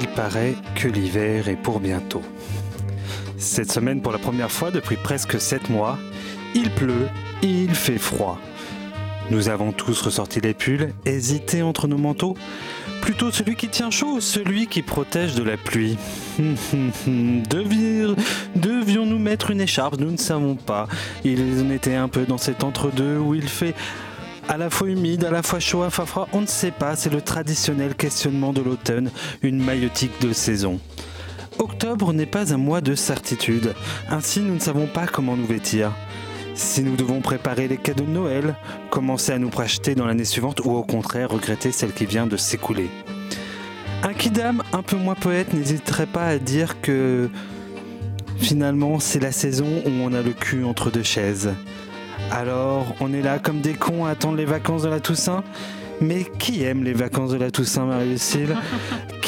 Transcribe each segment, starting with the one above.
Il paraît que l'hiver est pour bientôt. Cette semaine, pour la première fois depuis presque 7 mois, il pleut et il fait froid. Nous avons tous ressorti les pulls, hésité entre nos manteaux. Plutôt celui qui tient chaud, celui qui protège de la pluie. Devions-nous mettre une écharpe? Nous ne savons pas. Il en était un peu dans cet entre-deux où il fait à la fois humide, à la fois chaud, à la fois froid, on ne sait pas, c'est le traditionnel questionnement de l'automne, une maillotique de saison. Octobre n'est pas un mois de certitude, ainsi nous ne savons pas comment nous vêtir. Si nous devons préparer les cadeaux de Noël, commencer à nous projeter dans l'année suivante ou au contraire regretter celle qui vient de s'écouler. Un kidam un peu moins poète n'hésiterait pas à dire que finalement c'est la saison où on a le cul entre deux chaises. Alors, on est là comme des cons à attendre les vacances de la Toussaint. Mais qui aime les vacances de la Toussaint, Marie-Lucille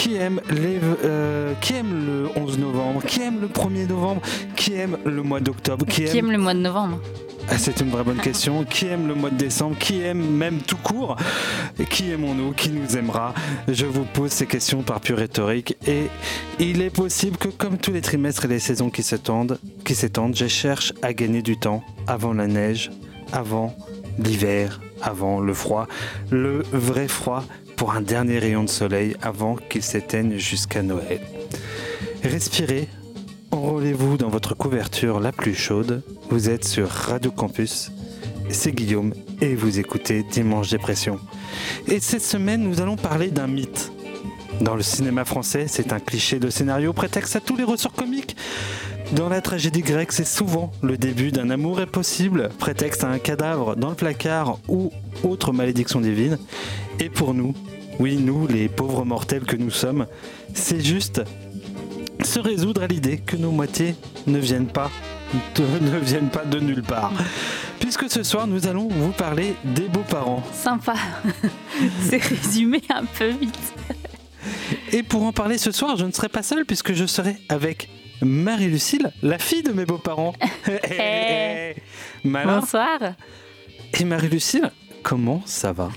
qui, aime les, euh, qui aime le 11 novembre Qui aime le 1er novembre Qui aime le mois d'octobre qui, aime... le mois de novembre ah, c'est une vraie bonne question. Qui aime le mois de décembre Qui aime même tout court Qui aimons-nous Qui nous aimera Je vous pose ces questions par pure rhétorique et il est possible que comme tous les trimestres et les saisons qui s'étendent, qui s'étendent, je cherche à gagner du temps avant la neige, avant l'hiver, avant le froid, le vrai froid pour un dernier rayon de soleil avant qu'il s'éteigne jusqu'à Noël. Respirez, enrôlez-vous dans votre couverture la plus chaude. Vous êtes sur Radio Campus. C'est Guillaume et vous écoutez Dimanche Dépression. Et cette semaine, nous allons parler d'un mythe. Dans le cinéma français, c'est un cliché de scénario prétexte à tous les ressorts comiques. Dans la tragédie grecque, c'est souvent le début d'un amour impossible, prétexte à un cadavre dans le placard ou autre malédiction divine. Et pour nous, oui, nous, les pauvres mortels que nous sommes, c'est juste se résoudre à l'idée que nos moitiés ne viennent pas de, ne viennent pas de nulle part. Puisque ce soir, nous allons vous parler des beaux-parents. Sympa. c'est résumé un peu vite. Et pour en parler ce soir, je ne serai pas seul puisque je serai avec Marie-Lucille, la fille de mes beaux-parents. Hey. Bonsoir. Et Marie-Lucille, comment ça va?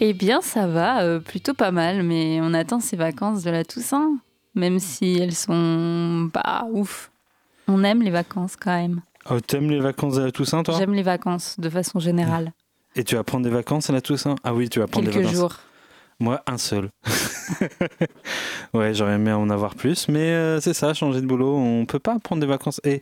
Eh bien, ça va, euh, plutôt pas mal, mais on attend ces vacances de la Toussaint, même si elles sont pas ouf. On aime les vacances quand même. Oh, t'aimes les vacances de la Toussaint, toi? J'aime les vacances, de façon générale. Et tu vas prendre des vacances à la Toussaint? Ah oui, tu vas prendre des vacances. Quelques jours. Moi, un seul. ouais, j'aurais aimé en avoir plus, mais euh, c'est ça, changer de boulot, on peut pas prendre des vacances. Et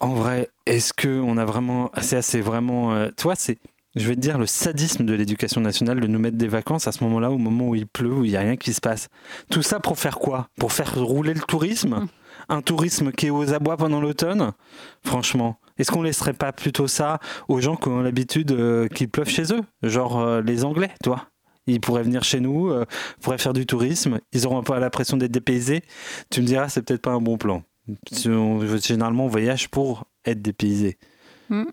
en vrai, est-ce que on a vraiment, c'est assez vraiment, euh, toi, c'est je vais te dire, le sadisme de l'éducation nationale de nous mettre des vacances à ce moment-là, au moment où il pleut, où il n'y a rien qui se passe. Tout ça pour faire quoi? Pour faire rouler le tourisme? Hum. Un tourisme qui est aux abois pendant l'automne? Franchement, est-ce qu'on laisserait pas plutôt ça aux gens qui ont l'habitude euh, qu'il pleuve chez eux? Genre euh, les Anglais, toi? Ils pourraient venir chez nous, euh, pourraient faire du tourisme, ils n'auront pas la pression d'être dépaysés. Tu me diras, c'est peut-être pas un bon plan. Généralement, on voyage pour être dépaysé. Hum.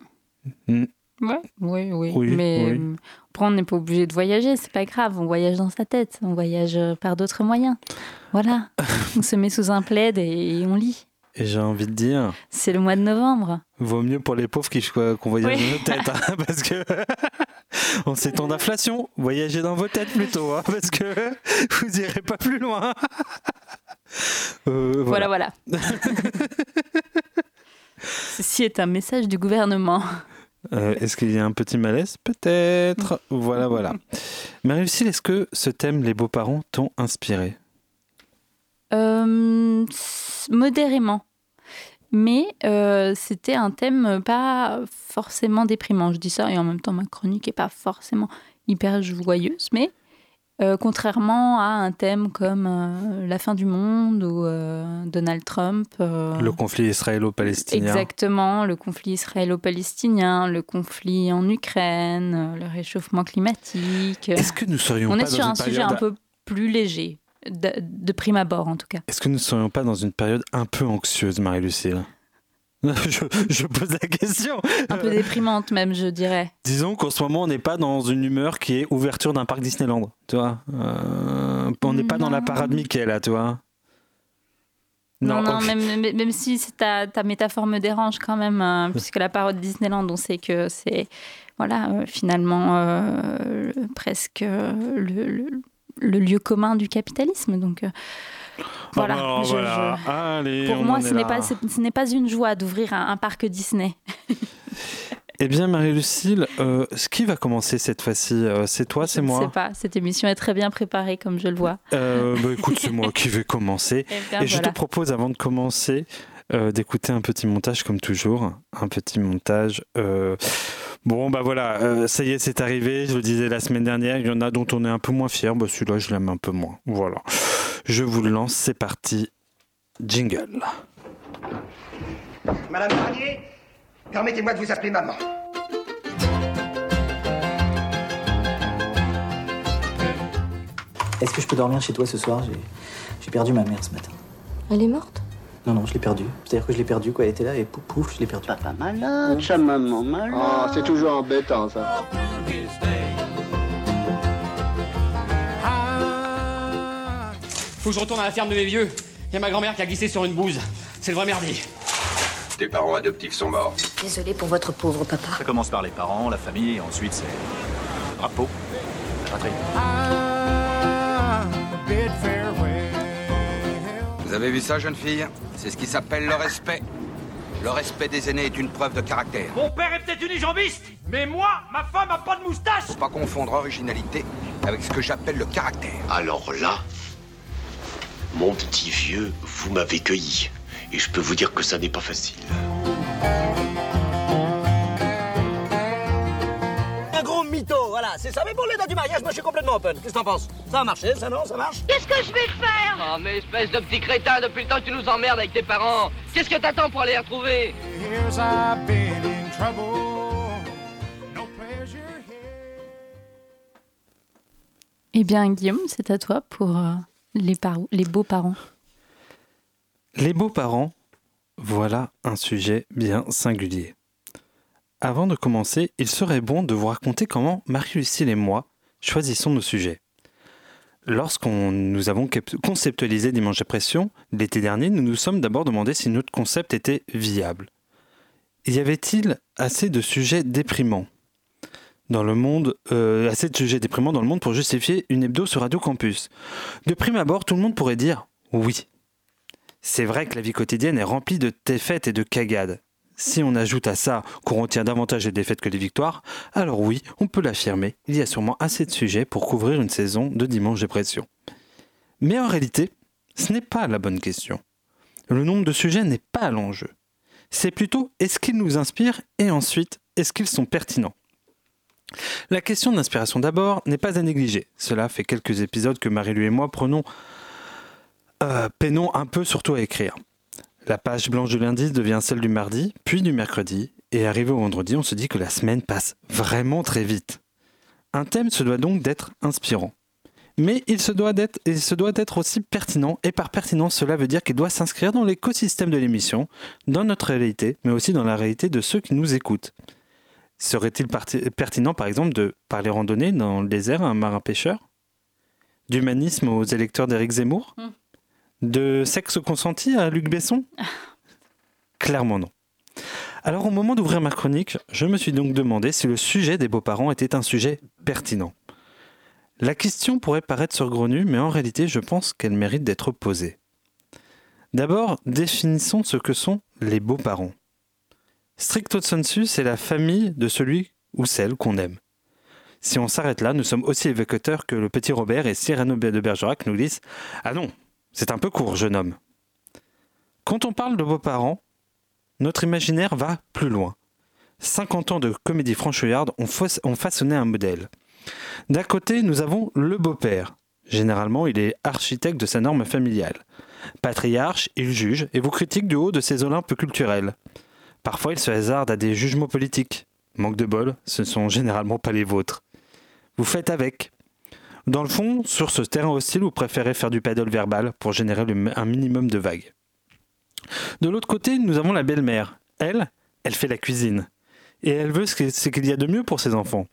Hum. Ouais, oui, oui. Mais euh, on n'est pas obligé de voyager, c'est pas grave. On voyage dans sa tête, on voyage euh, par d'autres moyens. Voilà. on se met sous un plaid et, on lit. Et j'ai envie de dire. C'est le mois de novembre. Vaut mieux pour les pauvres qu'on voyage dans nos têtes, hein, parce que en ces temps d'inflation, voyagez dans vos têtes plutôt, hein, parce que vous irez pas plus loin. Euh, voilà, voilà. Ceci est un message du gouvernement. Euh, est-ce qu'il y a un petit malaise? Peut-être. Voilà, voilà. Marie-Lucille, est-ce que ce thème, les beaux-parents, t'ont inspiré? Euh, Modérément. Mais euh, c'était un thème pas forcément déprimant. Je dis ça et en même temps, ma chronique n'est pas forcément hyper joyeuse, mais euh, contrairement à un thème comme euh, la fin du monde ou Donald Trump. le conflit israélo-palestinien. Exactement, le conflit israélo-palestinien, le conflit en Ukraine, le réchauffement climatique. Est-ce que nous serions On est sur un sujet un peu plus léger, de, de prime abord en tout cas. Est-ce que nous ne serions pas dans une période un peu anxieuse, Marie-Lucille? Je, pose la question. Un peu déprimante même, je dirais. Disons qu'en ce moment, on n'est pas dans une humeur qui est ouverture d'un parc Disneyland, tu vois. Euh, on n'est pas dans la parade Mickey, là, tu vois. Non, non, même, même, si ta, ta métaphore me dérange quand même, hein, puisque la parade Disneyland, on sait que c'est, voilà, euh, finalement, euh, presque le, le lieu commun du capitalisme. Donc euh, voilà. Ah bah, je- voilà. je- Allez, pour moi, ce est n'est pas, ce n'est pas une joie d'ouvrir un, un parc Disney. Eh bien, Marie-Lucille, euh, ce qui va commencer cette fois-ci Euh, C'est toi, c'est Je ne sais moi pas. Cette émission est très bien préparée, comme je le vois. Euh, bah, Écoute, c'est moi qui vais commencer. Eh bien, Et je te voilà. propose, avant de commencer, euh, d'écouter un petit montage, comme toujours. Un petit montage. Bon, bah voilà, euh, ça y est, c'est arrivé. Je le disais la semaine dernière, il y en a dont on est un peu moins fier. Bah, Celui-là, je l'aime un peu moins. Voilà. Je vous le lance, c'est parti. Jingle. Madame Garnier, permettez-moi de vous appeler maman. Est-ce que je peux dormir chez toi ce soir? J'ai perdu ma mère ce matin. Elle est morte? Non, non, je l'ai perdue. C'est-à-dire que je l'ai perdue, quoi. Elle était là et pouf, pouf, je l'ai perdue. Papa malade, sa maman malade. Ah, c'est toujours embêtant ça. Faut que je retourne à la ferme de mes vieux. Il y a ma grand-mère qui a glissé sur une bouse. C'est le vrai merdier. Tes parents adoptifs sont morts. Désolée pour votre pauvre papa. Ça commence par les parents, la famille, et ensuite c'est le drapeau, la patrie. Vous avez vu ça, jeune fille? C'est ce qui s'appelle le respect. Le respect des aînés est une preuve de caractère. Mon père est peut-être unijambiste, mais moi, ma femme a pas de moustache Faut pas confondre originalité avec ce que j'appelle le caractère. Alors là, mon petit vieux, vous m'avez cueilli. Et je peux vous dire que ça n'est pas facile. C'est ça. Mais pour les dates du mariage, moi je suis complètement open. Qu'est-ce que t'en penses? Ça a marché, ça non? Ça marche? Oh, mais espèce de petit crétin, depuis le temps que tu nous emmerdes avec tes parents. Qu'est-ce que t'attends pour aller les retrouver? Eh bien, Guillaume, c'est à toi pour euh, les, les beaux-parents. Les beaux-parents, voilà un sujet bien singulier. Avant de commencer, il serait bon de vous raconter comment Marie-Lucille et moi choisissons nos sujets. Lorsqu'on nous avons conceptualisé Dimanche Pression l'été dernier, nous nous sommes d'abord demandé si notre concept était viable. Y avait-il assez de sujets déprimants dans le monde, euh, assez de sujets déprimants dans le monde pour justifier une hebdo sur Radio Campus? De prime abord, tout le monde pourrait dire oui. C'est vrai que la vie quotidienne est remplie de défaites et de cagades. Si on ajoute à ça qu'on retient davantage les défaites que les victoires, alors oui, on peut l'affirmer, il y a sûrement assez de sujets pour couvrir une saison de Dimanche Dépression. Mais en réalité, ce n'est pas la bonne question. Le nombre de sujets n'est pas l'enjeu. C'est plutôt est-ce qu'ils nous inspirent et ensuite est-ce qu'ils sont pertinents? La question d'inspiration d'abord n'est pas à négliger. Cela fait quelques épisodes que Marie-Lu et moi prenons euh, peinons un peu surtout à écrire. La page blanche du lundi devient celle du mardi, puis du mercredi, et arrivé au vendredi, on se dit que la semaine passe vraiment très vite. Un thème se doit donc d'être inspirant. Mais il se doit d'être, aussi pertinent, et par pertinence, cela veut dire qu'il doit s'inscrire dans l'écosystème de l'émission, dans notre réalité, mais aussi dans la réalité de ceux qui nous écoutent. Serait-il pertinent, par exemple, de parler randonnée dans le désert à un marin pêcheur? D'humanisme aux électeurs d'Éric Zemmour? Mm. De sexe consenti à Luc Besson? Clairement non. Alors au moment d'ouvrir ma chronique, je me suis donc demandé si le sujet des beaux-parents était un sujet pertinent. La question pourrait paraître surgrenue, mais en réalité je pense qu'elle mérite d'être posée. D'abord, définissons ce que sont les beaux-parents. Stricto sensu, c'est la famille de celui ou celle qu'on aime. Si on s'arrête là, nous sommes aussi évocateurs que le petit Robert et Cyrano de Bergerac nous disent Ah non, c'est un peu court, jeune homme. Quand on parle de beaux-parents, notre imaginaire va plus loin. 50 ans de comédie franchouillarde ont, façonné un modèle. D'un côté, nous avons le beau-père. Généralement, il est architecte de sa norme familiale. Patriarche, il juge et vous critique du haut de ses olympes culturels. Parfois, il se hasarde à des jugements politiques. Manque de bol, ce ne sont généralement pas les vôtres. Vous faites avec. Dans le fond, sur ce terrain hostile, vous préférez faire du paddle verbal pour générer un minimum de vagues. De l'autre côté, nous avons la belle-mère. Elle, elle fait la cuisine. Et elle veut ce qu'il y a de mieux pour ses enfants.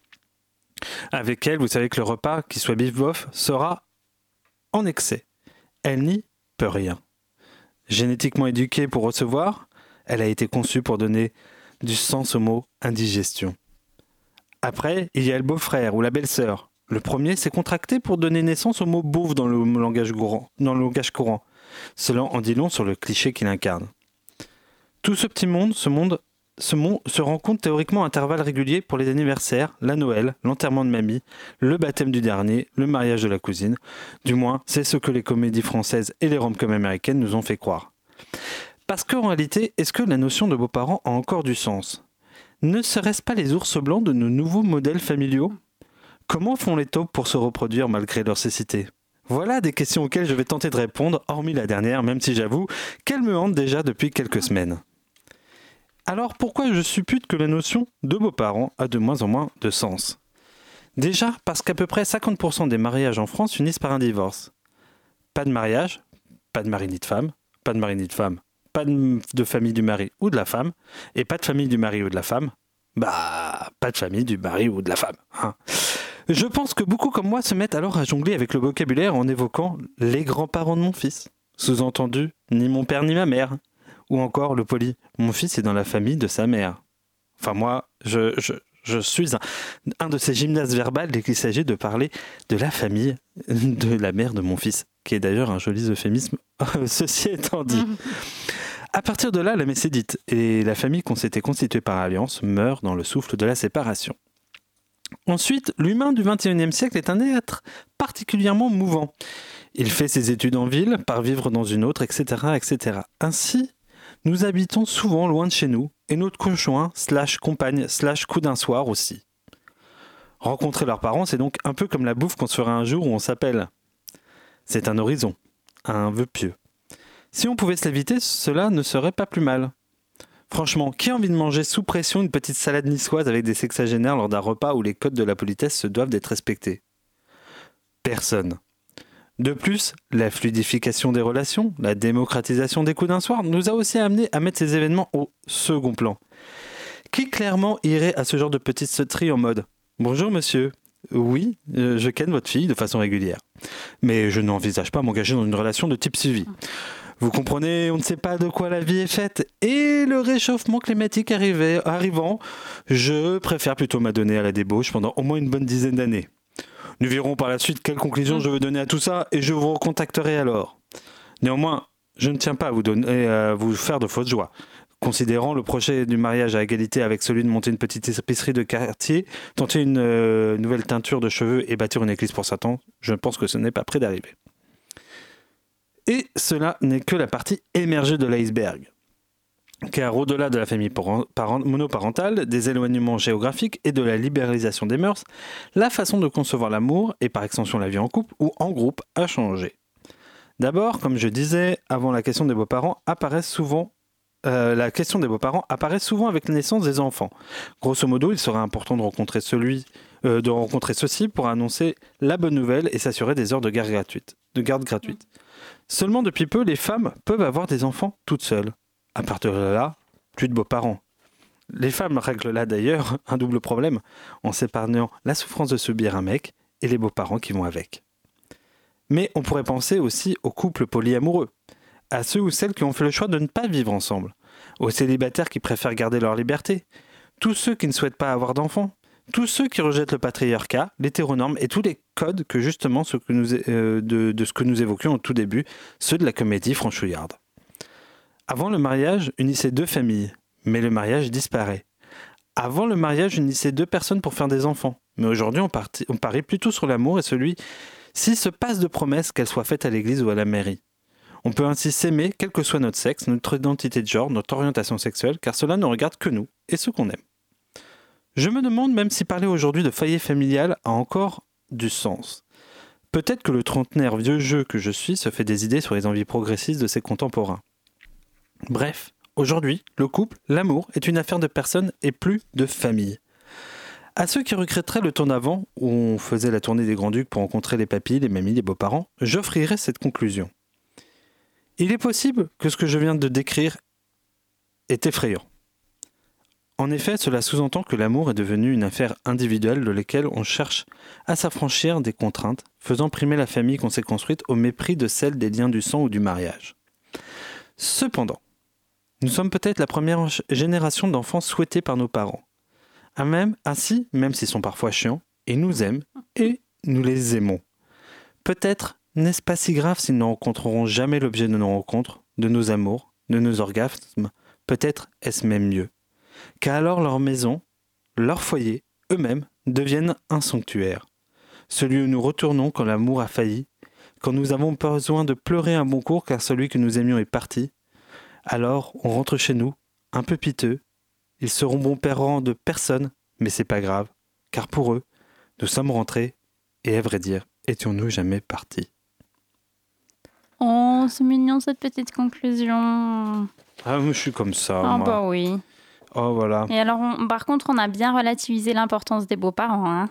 Avec elle, vous savez que le repas, qui soit bif-bof, sera en excès. Elle n'y peut rien. Génétiquement éduquée pour recevoir, elle a été conçue pour donner du sens au mot indigestion. Après, il y a le beau-frère ou la belle-sœur. Le premier s'est contracté pour donner naissance au mot beauf dans le langage courant, dans le. Cela en dit long sur le cliché qu'il incarne. Tout ce petit monde, ce monde, ce monde se rencontre théoriquement à intervalles réguliers pour les anniversaires, la Noël, l'enterrement de mamie, le baptême du dernier, le mariage de la cousine. Du moins, c'est ce que les comédies françaises et les rom-coms américaines nous ont fait croire. Parce qu'en réalité, est-ce que la notion de beaux-parents a encore du sens? Ne serait-ce pas les ours blancs de nos nouveaux modèles familiaux? Comment font les taupes pour se reproduire malgré leur cécité? Voilà des questions auxquelles je vais tenter de répondre, hormis la dernière, même si j'avoue qu'elle me hante déjà depuis quelques semaines. Alors pourquoi je suppute que la notion de beaux-parents a de moins en moins de sens? Déjà parce qu'à peu près 50% des mariages en France finissent par un divorce. Pas de mariage, pas de mari ni de femme, pas de mari ni de femme, pas de famille du mari ou de la femme, et pas de famille du mari ou de la femme, bah pas de famille du mari ou de la femme. Hein. Je pense que beaucoup comme moi se mettent alors à jongler avec le vocabulaire en évoquant les grands-parents de mon fils. Sous-entendu, ni mon père ni ma mère. Ou encore le poli, mon fils est dans la famille de sa mère. Enfin moi, je, je, suis un, de ces gymnases verbales dès qu'il s'agit de parler de la famille de la mère de mon fils, qui est d'ailleurs un joli euphémisme, ceci étant dit. À partir de là, la messe est dite, et la famille qu'on s'était constituée par alliance meurt dans le souffle de la séparation. Ensuite, l'humain du XXIe siècle est un être particulièrement mouvant. Il fait ses études en ville, part vivre dans une autre, etc. etc. Ainsi, nous habitons souvent loin de chez nous, et notre conjoint, slash compagne, slash coup d'un soir aussi. Rencontrer leurs parents, c'est donc un peu comme la bouffe qu'on se fera un jour où on s'appelle. C'est un horizon, un vœu pieux. Si on pouvait se l'éviter, cela ne serait pas plus mal. Franchement, qui a envie de manger sous pression une petite salade niçoise avec des sexagénaires lors d'un repas où les codes de la politesse se doivent d'être respectés? Personne. De plus, la fluidification des relations, la démocratisation des coups d'un soir nous a aussi amené à mettre ces événements au second plan. Qui clairement irait à ce genre de petite sauterie en mode Bonjour monsieur, oui, euh, je ken votre fille de façon régulière, mais je n'envisage pas m'engager dans une relation de type suivi. Vous comprenez, on ne sait pas de quoi la vie est faite. Et le réchauffement climatique arrivant, je préfère plutôt m'adonner à la débauche pendant au moins une bonne dizaine d'années. Nous verrons par la suite quelles conclusions je veux donner à tout ça et je vous recontacterai alors. Néanmoins, je ne tiens pas à vous, donner, à vous faire de fausses joies. Considérant le projet du mariage à égalité avec celui de monter une petite épicerie de quartier, tenter une euh, nouvelle teinture de cheveux et bâtir une église pour Satan, je pense que ce n'est pas près d'arriver. Et cela n'est que la partie émergée de l'iceberg. Car au-delà de la famille monoparentale, des éloignements géographiques et de la libéralisation des mœurs, la façon de concevoir l'amour et par extension la vie en couple ou en groupe a changé. D'abord, comme je disais, avant la question des beaux-parents apparaît souvent euh, la question des beaux-parents apparaît souvent avec la naissance des enfants. Grosso modo, il sera important de rencontrer celui, euh, de rencontrer ceux-ci pour annoncer la bonne nouvelle et s'assurer des heures de garde gratuite. De garde gratuite. Seulement depuis peu, les femmes peuvent avoir des enfants toutes seules. À partir de là, plus de beaux-parents. Les femmes règlent là d'ailleurs un double problème en s'épargnant la souffrance de subir un mec et les beaux-parents qui vont avec. Mais on pourrait penser aussi aux couples polyamoureux, à ceux ou celles qui ont fait le choix de ne pas vivre ensemble, aux célibataires qui préfèrent garder leur liberté, tous ceux qui ne souhaitent pas avoir d'enfants, tous ceux qui rejettent le patriarcat, l'hétéronorme et tous les codes que justement euh, de, ce que nous évoquions au tout début, ceux de la comédie franchouillarde. Avant le mariage, unissait deux familles, mais le mariage disparaît. Avant le mariage, unissait deux personnes pour faire des enfants, mais aujourd'hui on, on parie plutôt sur l'amour et celui s'il se passe de promesses qu'elles soient faites à l'église ou à la mairie. On peut ainsi s'aimer, quel que soit notre sexe, notre identité de genre, notre orientation sexuelle, car cela ne regarde que nous et ceux qu'on aime. Je me demande même si parler aujourd'hui de foyer familial a encore du sens. Peut-être que le trentenaire vieux jeu que je suis se fait des idées sur les envies progressistes de ses contemporains. Bref, aujourd'hui, le couple, l'amour, est une affaire de personnes et plus de famille. À ceux qui regretteraient le temps d'avant, où on faisait la tournée des Grands-Ducs pour rencontrer les papilles, les mamies, les beaux-parents, j'offrirai cette conclusion. Il est possible que ce que je viens de décrire est effrayant. En effet, cela sous-entend que l'amour est devenu une affaire individuelle de laquelle on cherche à s'affranchir des contraintes, faisant primer la famille qu'on s'est construite au mépris de celle des liens du sang ou du mariage. Cependant, nous sommes peut-être la première génération d'enfants souhaités par nos parents. À même, ainsi, même s'ils sont parfois chiants, ils nous aiment et nous les aimons. Peut-être n'est-ce pas si grave s'ils ne rencontreront jamais l'objet de nos rencontres, de nos amours, de nos orgasmes. Peut-être est-ce même mieux. Car alors leur maison, leur foyer, eux-mêmes, deviennent un sanctuaire. Celui où nous retournons quand l'amour a failli, quand nous avons besoin de pleurer un bon cours car celui que nous aimions est parti. Alors on rentre chez nous, un peu piteux. Ils seront bons parents de personne, mais c'est pas grave, car pour eux, nous sommes rentrés, et à vrai dire, étions-nous jamais partis. Oh, c'est mignon cette petite conclusion. Ah, moi, je suis comme ça. Ah moi. bah oui. Oh, voilà. Et alors, on- par contre, on a bien relativisé l'importance des beaux-parents. Hein.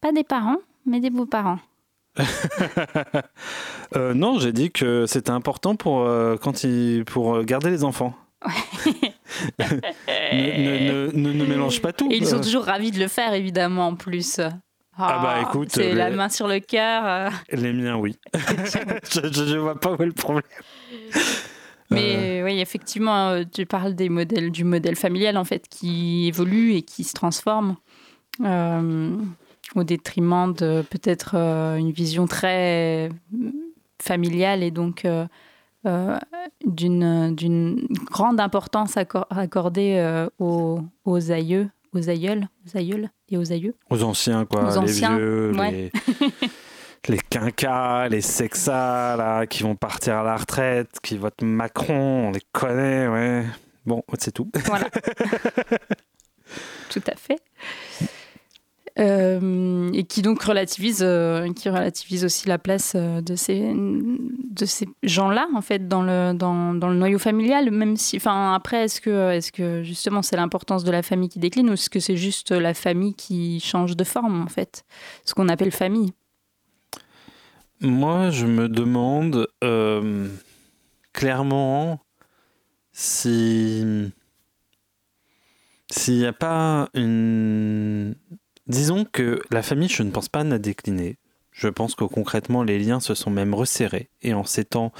Pas des parents, mais des beaux-parents. Euh, non, j'ai dit que c'était important pour, euh, quand il, pour euh, garder les enfants. ne, ne, ne, ne, ne mélange pas tout. Et ils sont toujours ravis de le faire, évidemment, en plus. Ah bah, écoute, C'est euh, la les- main sur le cœur. Les miens, oui. je, je vois pas où est le problème. Mais oui, effectivement, euh, tu parles des modèles, du modèle familial en fait qui évolue et qui se transforme euh, au détriment de peut-être euh, une vision très euh, familiale et donc euh, euh, d'une d'une grande importance accor- accordée euh, aux, aux aïeux, aux aïeuls, aux aïeuls et aux aïeux. Aux anciens, quoi. Aux les anciens, vieux, ouais. les, les quinquas, les sexas, là, qui vont partir à la retraite, qui votent Macron, on les connaît, ouais. Bon, c'est tout. Voilà. Tout à fait. Euh, et qui donc relativise, euh, qui relativise aussi la place euh, de ces, de ces gens-là, en fait, dans le, dans, dans le noyau familial. Même si, enfin, après, est-ce que, est-ce que justement c'est l'importance de la famille qui décline ou est-ce que c'est juste la famille qui change de forme, en fait? Ce qu'on appelle famille. Moi, je me demande euh, clairement si s'il n'y a pas une... Disons que la famille, je ne pense pas n'a décliné. Je pense que concrètement, les liens se sont même resserrés. Et en ces temps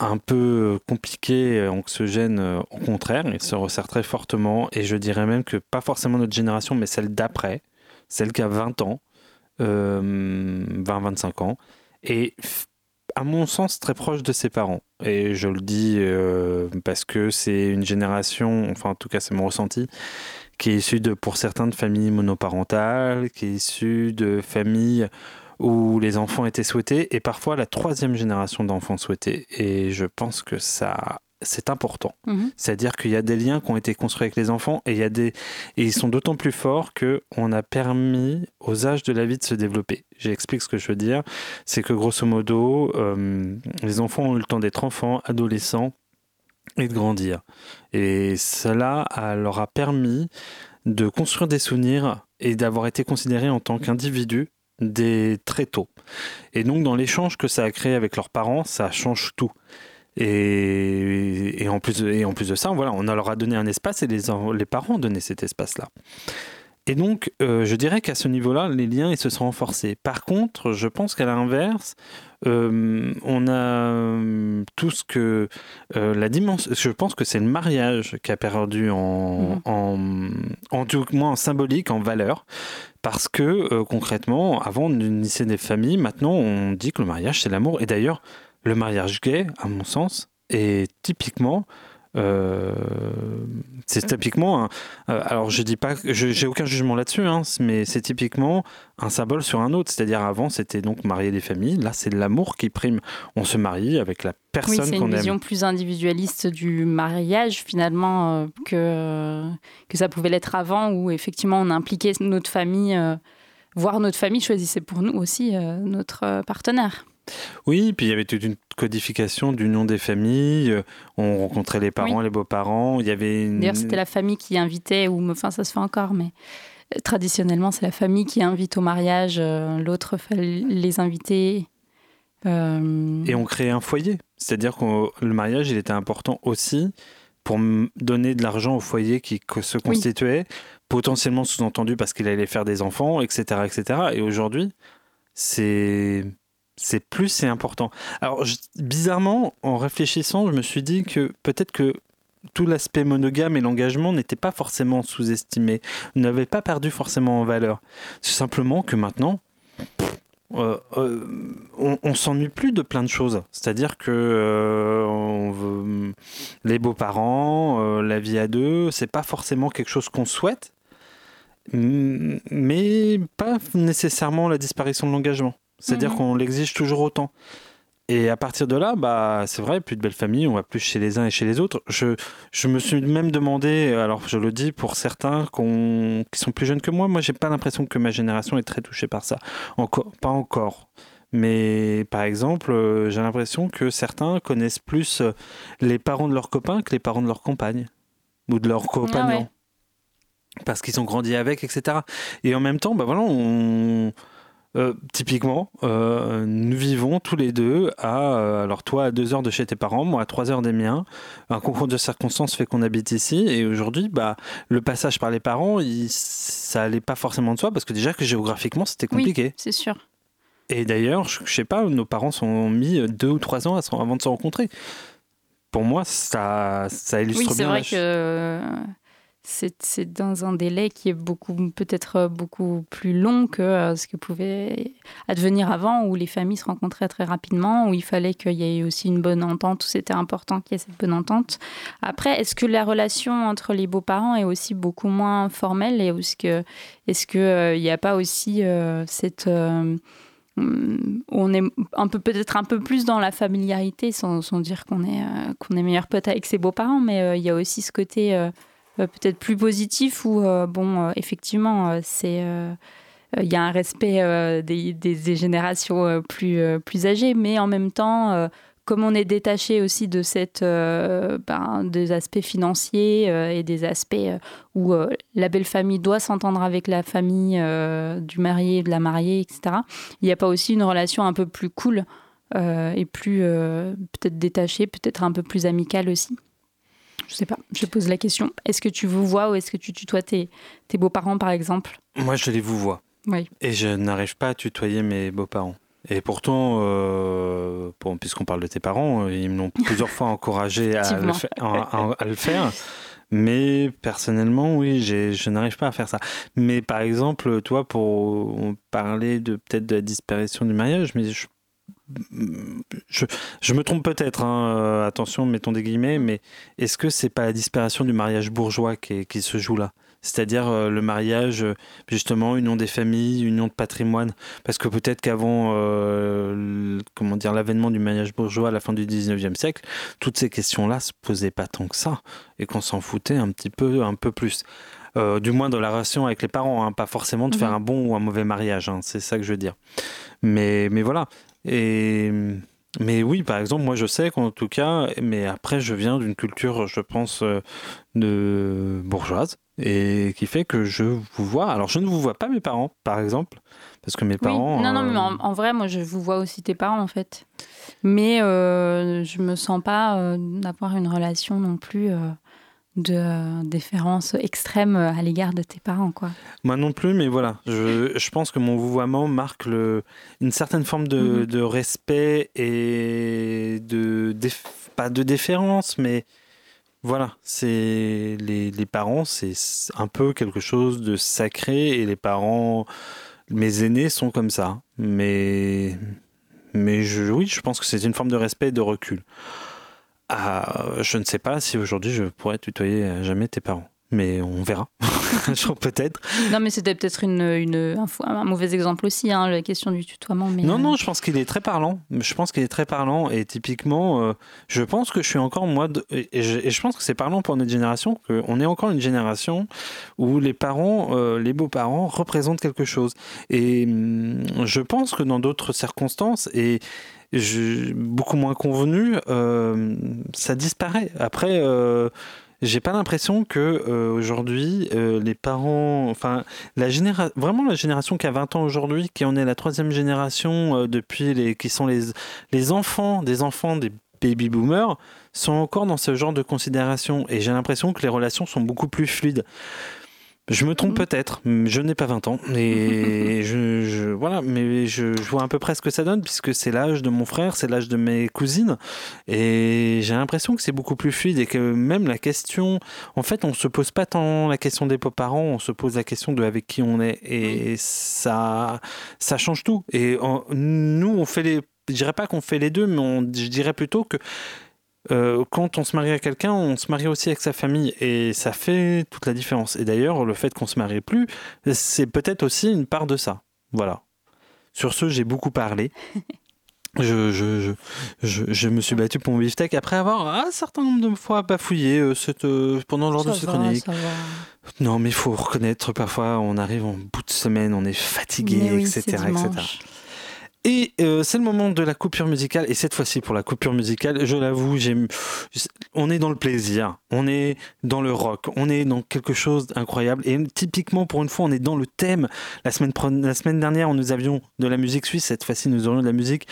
un peu compliqués, anxiogènes, euh, au contraire, ils se resserrent très fortement. Et je dirais même que pas forcément notre génération, mais celle d'après, celle qui a 20 ans, 20-25 ans, et à mon sens très proche de ses parents. Et je le dis euh, parce que c'est une génération, enfin en tout cas c'est mon ressenti, qui est issue de, pour certains de familles monoparentales, qui est issue de familles où les enfants étaient souhaités, et parfois la troisième génération d'enfants souhaités. Et je pense que ça, c'est important. Mhm. C'est-à-dire qu'il y a des liens qui ont été construits avec les enfants et, il y a des... et ils sont d'autant plus forts qu'on a permis aux âges de la vie de se développer. J'explique ce que je veux dire. C'est que grosso modo, euh, les enfants ont eu le temps d'être enfants, adolescents et de grandir. Et cela a- leur a permis de construire des souvenirs et d'avoir été considérés en tant qu'individus des très tôt. Et donc dans l'échange que ça a créé avec leurs parents, ça change tout. Et, et en, plus de, et en plus de ça, voilà, on leur a donné un espace et les, en- les parents ont donné cet espace-là. Et donc, euh, je dirais qu'à ce niveau-là, les liens ils se sont renforcés. Par contre, je pense qu'à l'inverse, euh, on a euh, tout ce que euh, la dimension. Je pense que c'est le mariage qui a perdu en, Mhm. en, en tout moins en symbolique, en valeur, parce que concrètement, avant on unissait des familles, maintenant on dit que le mariage c'est l'amour. Et d'ailleurs, le mariage gay, à mon sens, est typiquement euh, c'est typiquement un- euh, alors je dis pas j'ai aucun jugement là-dessus hein, mais c'est typiquement un symbole sur un autre. C'est-à-dire avant c'était donc marier des familles. Là c'est l'amour qui prime. On se marie avec la Oui, personne c'est qu'on une aime. vision plus individualiste du mariage finalement euh, que, que ça pouvait l'être avant, où effectivement on impliquait notre famille, voire notre famille choisissait pour nous aussi notre partenaire. Oui, puis il y avait toute une codification d'union des familles. euh, On rencontrait les parents, les beaux-parents. Il y avait une... D'ailleurs, c'était la famille qui invitait, ou enfin ça se fait encore, mais euh, traditionnellement c'est la famille qui invite au mariage, euh, l'autre les invités. Euh, Et on créait un foyer. C'est-à-dire que le mariage, il était important aussi pour donner de l'argent au foyer qui se constituait, potentiellement sous-entendu parce qu'il allait faire des enfants, etc. etc. Et aujourd'hui, c'est c'est plus c'est important. Alors bizarrement, en réfléchissant, je me suis dit que peut-être que tout l'aspect monogame et l'engagement n'était pas forcément sous-estimé, n'avait pas perdu forcément en valeur. C'est simplement que maintenant, euh, euh, on, on s'ennuie plus de plein de choses. C'est-à-dire que euh, les beaux-parents, la vie à deux, c'est pas forcément quelque chose qu'on souhaite, mais pas nécessairement la disparition de l'engagement. C'est-à-dire Mhm. qu'on l'exige toujours autant. Et à partir de là, bah, c'est vrai, plus de belles familles, on va plus chez les uns et chez les autres. Je, je me suis même demandé, alors je le dis pour certains qu'on- qui sont plus jeunes que moi, moi j'ai pas l'impression que ma génération est très touchée par ça. Encore, pas encore. Mais par exemple, euh, j'ai l'impression que certains connaissent plus euh, les parents de leurs copains que les parents de leurs compagnes ou de leurs compagnons. ouais. Parce qu'ils ont grandi avec, etc. Et en même temps, bah voilà, on, euh, typiquement, euh, nous vivons tous les deux à, euh, alors toi à deux heures de chez tes parents, moi à trois heures des miens. Un concours de circonstances fait qu'on habite ici et aujourd'hui, bah, le passage par les parents, il- ça allait pas forcément de soi parce que déjà que géographiquement c'était compliqué. Oui, c'est sûr. Et d'ailleurs, je, je sais pas, nos parents sont mis deux ou trois ans à se- avant de se rencontrer. Pour moi, ça, ça illustre Oui, c'est bien vrai que c'est dans un délai qui est beaucoup peut-être euh, beaucoup plus long que euh, ce que pouvait advenir avant, où les familles se rencontraient très rapidement, où il fallait qu'il y ait aussi une bonne entente, où c'était important qu'il y ait cette bonne entente. Après, est-ce que la relation entre les beaux-parents est aussi beaucoup moins formelle et est-ce que que euh, n'y a pas aussi cette hum, on est un peu peut-être un peu plus dans la familiarité sans, dire qu'on est qu'on est meilleur pote avec ses beaux-parents mais il y a aussi ce côté peut-être plus positif où euh, bon euh, effectivement euh, c'est euh, euh, il y a un respect euh, des, générations euh, plus, euh, plus âgées, mais en même temps, euh, comme on est détaché aussi de cette, euh, ben, des aspects financiers euh, et des aspects euh, où euh, la belle famille doit s'entendre avec la famille euh, du marié, de la mariée, etc., il n'y a pas aussi une relation un peu plus cool euh, et plus euh, peut-être détachée, peut-être un peu plus amicale aussi je sais pas, je pose la question. Est-ce que tu vous vois ou est-ce que tu tutoies tes, tes beaux-parents, par exemple? Moi, je les vous vois. Oui. Et je n'arrive pas à tutoyer mes beaux-parents. Et pourtant, euh, bon, puisqu'on parle de tes parents, euh, ils m'ont plusieurs fois encouragé à le, à- à- le faire. Mais personnellement, oui, je n'arrive pas à faire ça. Mais par exemple, toi, pour parler de peut-être de la disparition du mariage, mais je, je, je me trompe peut-être, hein, euh, attention, mettons des guillemets, mais est-ce que c'est pas la disparition du mariage bourgeois qui, qui se joue là? C'est-à-dire euh, le mariage, euh, justement, union des familles, union de patrimoine. Parce que peut-être qu'avant, euh, l- comment dire, l'avènement du mariage bourgeois à la fin du 19e siècle, toutes ces questions-là se posaient pas tant que ça. Et qu'on s'en foutait un petit peu, un peu plus. Euh, du moins dans la relation avec les parents, hein, pas forcément de faire Mhm. un bon ou un mauvais mariage, hein, c'est ça que je veux dire. Mais, mais voilà. Et, mais oui, par exemple, moi je sais qu'en tout cas, mais après je viens d'une culture, je pense, euh, de bourgeoise, et qui fait que je vous vois. Alors je ne vous vois pas mes parents, par exemple, parce que mes Oui. parents. Non, non, mais euh, en, en vrai, moi, je vous vois aussi tes parents, en fait. Mais euh, je me sens pas euh, d'avoir une relation non plus euh, de euh, déférence extrême à l'égard de tes parents, quoi. Moi non plus, mais voilà, je, je pense que mon vouvoiement marque le, une certaine forme de, Mhm. de respect et de, déf- pas de déférence, mais voilà, c'est les, les parents, c'est un peu quelque chose de sacré et les parents, mes aînés sont comme ça, mais, mais je, oui, je pense que c'est une forme de respect et de recul. Ah, je ne sais pas si aujourd'hui je pourrais tutoyer à jamais tes parents, mais on verra. Peut-être. Non, mais c'était peut-être une, une, un, mauvais exemple aussi, hein, la question du tutoiement. Mais, Non, euh, non, je pense qu'il est très parlant. Je pense qu'il est très parlant et typiquement, euh, je pense que je suis encore moi, de- et, je, et je pense que c'est parlant pour notre génération, qu'on est encore une génération où les parents, euh, les beaux-parents représentent quelque chose. Et hum, je pense que dans d'autres circonstances et beaucoup moins convenues, euh, ça disparaît. Après. euh, j'ai pas l'impression que euh, aujourd'hui euh, les parents, enfin la génération, vraiment la génération qui a 20 ans aujourd'hui, qui en est la troisième génération depuis les, qui sont les les enfants des enfants des baby boomers, sont encore dans ce genre de considération. Et j'ai l'impression que les relations sont beaucoup plus fluides. Je me trompe Mhm. peut-être, je n'ai pas 20 ans et je, je- voilà. mais je, je vois à peu près ce que ça donne puisque c'est l'âge de mon frère, c'est l'âge de mes cousines et j'ai l'impression que c'est beaucoup plus fluide et que même la question, en fait, on se pose pas tant la question des parents, on se pose la question de avec qui on est et ça, ça change tout. Et en- nous, on fait les, je dirais pas qu'on fait les deux, mais on, je dirais plutôt que euh, quand on se marie à quelqu'un, on se marie aussi avec sa famille et ça fait toute la différence. Et d'ailleurs, le fait qu'on se marie plus, c'est peut-être aussi une part de ça. Voilà. Sur ce, j'ai beaucoup parlé. Je, je, je, je, me suis battu pour mon beefsteak après avoir un certain nombre de fois bafouillé euh, cette, euh, pendant de Ça ce va, chronique. Non, mais il faut reconnaître, parfois, on arrive en bout de semaine, on est fatigué, oui, etc. Et euh, c'est le moment de la coupure musicale. Et cette fois-ci, pour la coupure musicale, je l'avoue. On est dans le plaisir, on est dans le rock, on est dans quelque chose d'incroyable. Et typiquement, pour une fois, on est dans le thème. La semaine, la semaine dernière, nous avions de la musique suisse. Cette fois-ci, nous aurions de la musique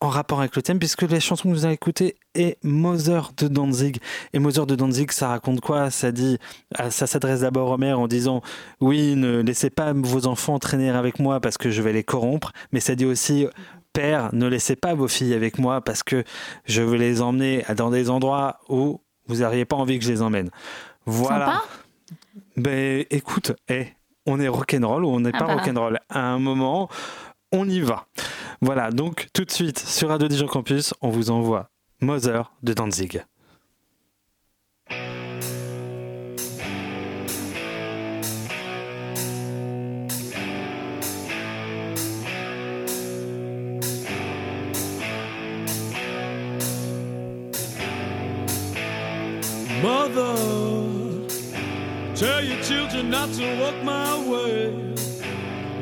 en rapport avec le thème, puisque la chanson que nous allons écouter est Mother de Danzig. Et Mother de Danzig, ça raconte quoi? Ça dit, ah, ça s'adresse d'abord aux mères en disant oui, ne laissez pas vos enfants traîner avec moi parce que je vais les corrompre, mais ça dit aussi père, ne laissez pas vos filles avec moi parce que je veux les emmener dans des endroits où vous n'auriez pas envie que je les emmène. Voilà. Sympa Ben écoute, eh, on est rock'n'roll ou on n'est Ah pas bah. rock'n'roll. À un moment, on y va. Voilà, donc tout de suite sur Radio Dijon Campus, on vous envoie Mother de Danzig. Mother, tell your children not to walk my way.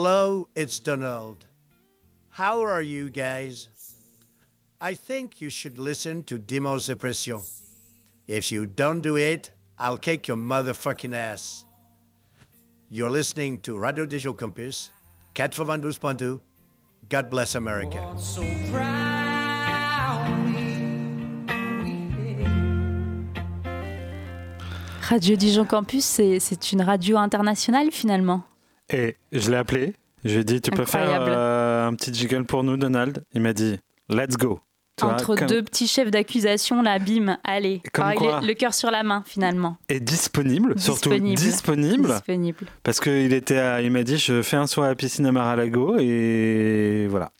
Hello, it's Donald. How are you guys? I think you should listen to Demos Depression. If you don't do it, I'll kick your motherfucking ass. You're listening to Radio Digital Campus, 92.2. God bless America. Radio Dijon Campus, c'est- c'est une radio internationale finalement. Et je l'ai appelé. Je lui ai dit, tu peux faire euh, un petit jiggle pour nous, Donald Il m'a dit, let's go. Tu vois, Entre comme- deux petits chefs d'accusation, là, bim, allez. Comme il quoi est- le cœur sur la main finalement. Et disponible, surtout Disponible. disponible. Parce qu'il était, à- il m'a dit, je fais un soir à la piscine à Mar-a-Lago et voilà.